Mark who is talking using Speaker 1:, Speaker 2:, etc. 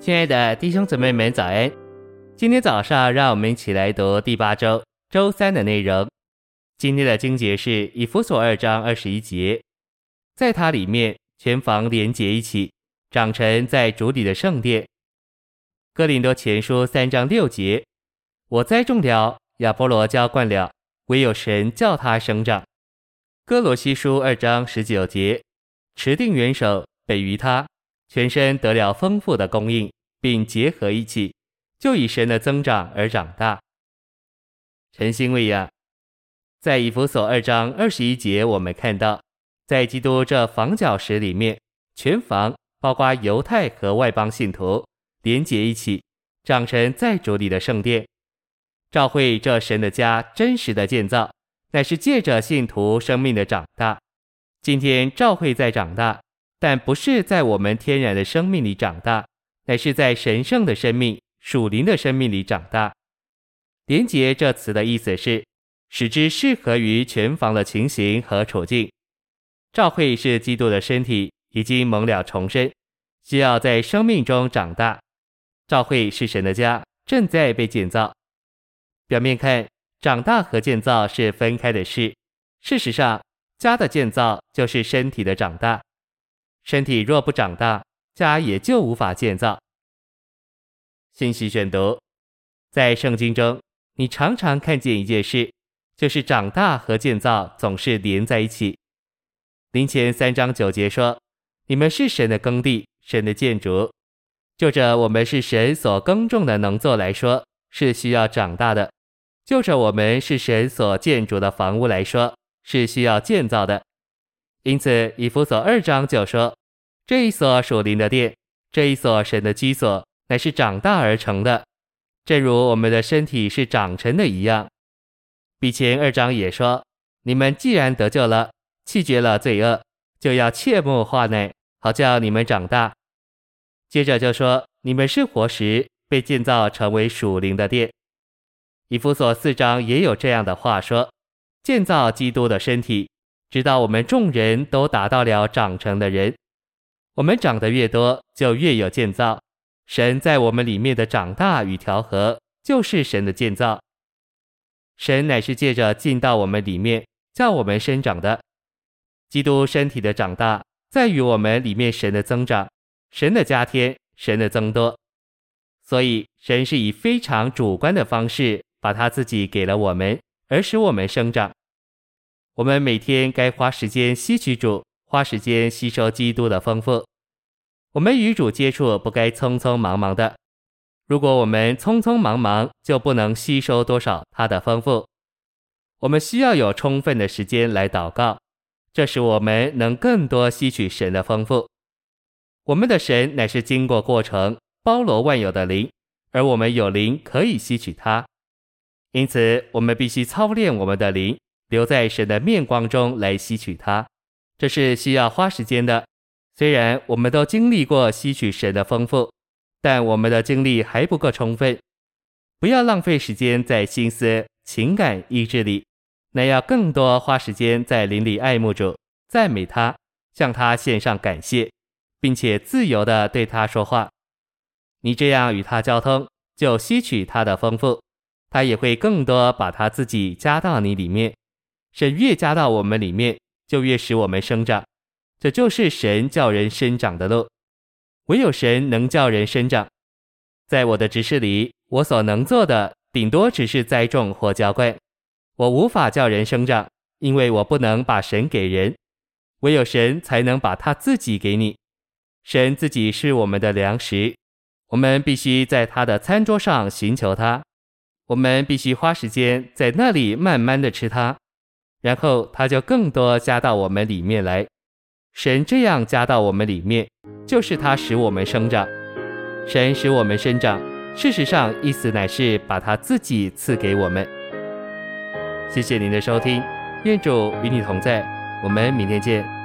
Speaker 1: 亲爱的弟兄姊妹们，早安！今天早上，让我们一起来读第八周周三的内容。今天的经节是以弗所二章二十一节，在它里面全房连结一起，长成在主里的圣殿。哥林多前书三章六节，我栽种了，亚波罗浇灌了，唯有神叫它生长。哥罗西书二章十九节，持定元首，北于他。全身得了丰富的供应，并结合一起，就以神的增长而长大。晨星喂养，在以弗所二章二十一节，我们看到，在基督这房角石里面，全房包括犹太和外邦信徒连结一起，长成在主里的圣殿。教会这神的家真实的建造，乃是借着信徒生命的长大。今天教会在长大。但不是在我们天然的生命里长大，乃是在神圣的生命、属灵的生命里长大。连结这词的意思是，使之适合于全房的情形和处境。教会是基督的身体，已经蒙了重生，需要在生命中长大。教会是神的家，正在被建造。表面看，长大和建造是分开的事。事实上，家的建造就是身体的长大。身体若不长大，家也就无法建造。信息选读，在圣经中，你常常看见一件事，就是长大和建造总是连在一起。林前三章九节说：“你们是神的耕地，神的建筑。”就着我们是神所耕种的农作来说，是需要长大的；就着我们是神所建筑的房屋来说，是需要建造的。因此，以弗所二章就说。这一所属灵的殿，这一所神的居所，乃是长大而成的，正如我们的身体是长成的一样。比前二章也说：你们既然得救了，弃绝了罪恶，就要切莫化内，好叫你们长大。接着就说：你们是活石，被建造成为属灵的殿。以弗所四章也有这样的话说：建造基督的身体，直到我们众人都达到了长成的人。我们长得越多，就越有建造。神在我们里面的长大与调和，就是神的建造。神乃是借着进到我们里面，叫我们生长的。基督身体的长大，在于我们里面神的增长，神的加添，神的增多。所以，神是以非常主观的方式，把他自己给了我们，而使我们生长。我们每天该花时间吸取主。花时间吸收基督的丰富，我们与主接触不该匆匆忙忙的。如果我们匆匆忙忙，就不能吸收多少他的丰富。我们需要有充分的时间来祷告，这使我们能更多吸取神的丰富。我们的神乃是经过过程，包罗万有的灵，而我们有灵可以吸取它。因此，我们必须操练我们的灵，留在神的面光中来吸取它。这是需要花时间的。虽然我们都经历过吸取神的丰富，但我们的精力还不够充分。不要浪费时间在心思、情感、意志里，那要更多花时间在邻里爱慕主、赞美他、向他献上感谢，并且自由地对他说话。你这样与他交通，就吸取他的丰富，他也会更多把他自己加到你里面。神越加到我们里面，就越使我们生长，这就是神叫人生长的路。唯有神能叫人生长。在我的执事里，我所能做的顶多只是栽种或浇灌，我无法叫人生长，因为我不能把神给人，唯有神才能把他自己给你。神自己是我们的粮食，我们必须在他的餐桌上寻求他，我们必须花时间在那里慢慢的吃他。然后他就更多加到我们里面来，神这样加到我们里面，就是他使我们生长。神使我们生长，事实上意思乃是把他自己赐给我们。谢谢您的收听，愿主与你同在，我们明天见。